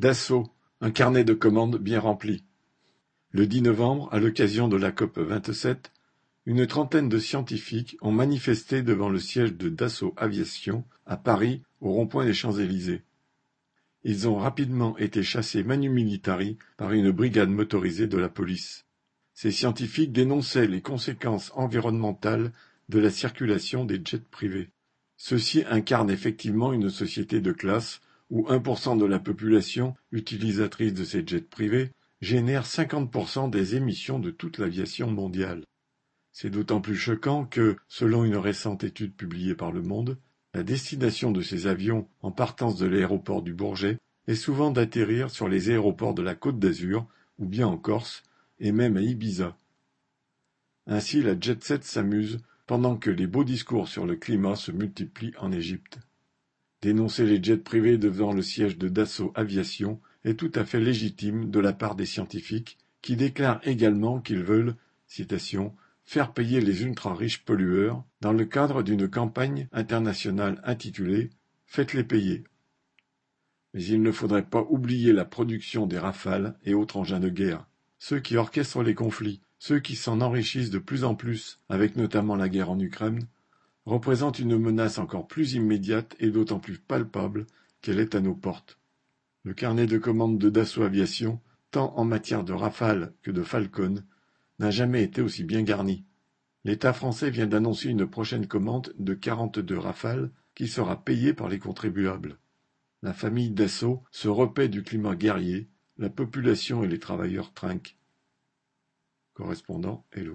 Dassault, un carnet de commandes bien rempli. Le 10 novembre, à l'occasion de la COP vingt-sept, une trentaine de scientifiques ont manifesté devant le siège de Dassault Aviation à Paris, au rond-point des Champs-Élysées. Ils ont rapidement été chassés manu militari par une brigade motorisée de la police. Ces scientifiques dénonçaient les conséquences environnementales de la circulation des jets privés. Ceux-ci incarnent effectivement une société de classe où 1% de la population utilisatrice de ces jets privés génère 50% des émissions de toute l'aviation mondiale. C'est d'autant plus choquant que, selon une récente étude publiée par Le Monde, la destination de ces avions en partance de l'aéroport du Bourget est souvent d'atterrir sur les aéroports de la Côte d'Azur ou bien en Corse et même à Ibiza. Ainsi la jet set s'amuse pendant que les beaux discours sur le climat se multiplient en Égypte. Dénoncer les jets privés devant le siège de Dassault Aviation est tout à fait légitime de la part des scientifiques qui déclarent également qu'ils veulent, citation, faire payer les ultra-riches pollueurs dans le cadre d'une campagne internationale intitulée Faites-les payer. Mais il ne faudrait pas oublier la production des rafales et autres engins de guerre, ceux qui orchestrent les conflits, ceux qui s'en enrichissent de plus en plus, avec notamment la guerre en Ukraine, représentent une menace encore plus immédiate et d'autant plus palpable qu'elle est à nos portes. Le carnet de commandes de Dassault Aviation, tant en matière de Rafale que de Falcon, n'a jamais été aussi bien garni. L'État français vient d'annoncer une prochaine commande de quarante-deux Rafales qui sera payée par les contribuables. La famille Dassault se repaît du climat guerrier, la population et les travailleurs trinquent. Correspondant Hello.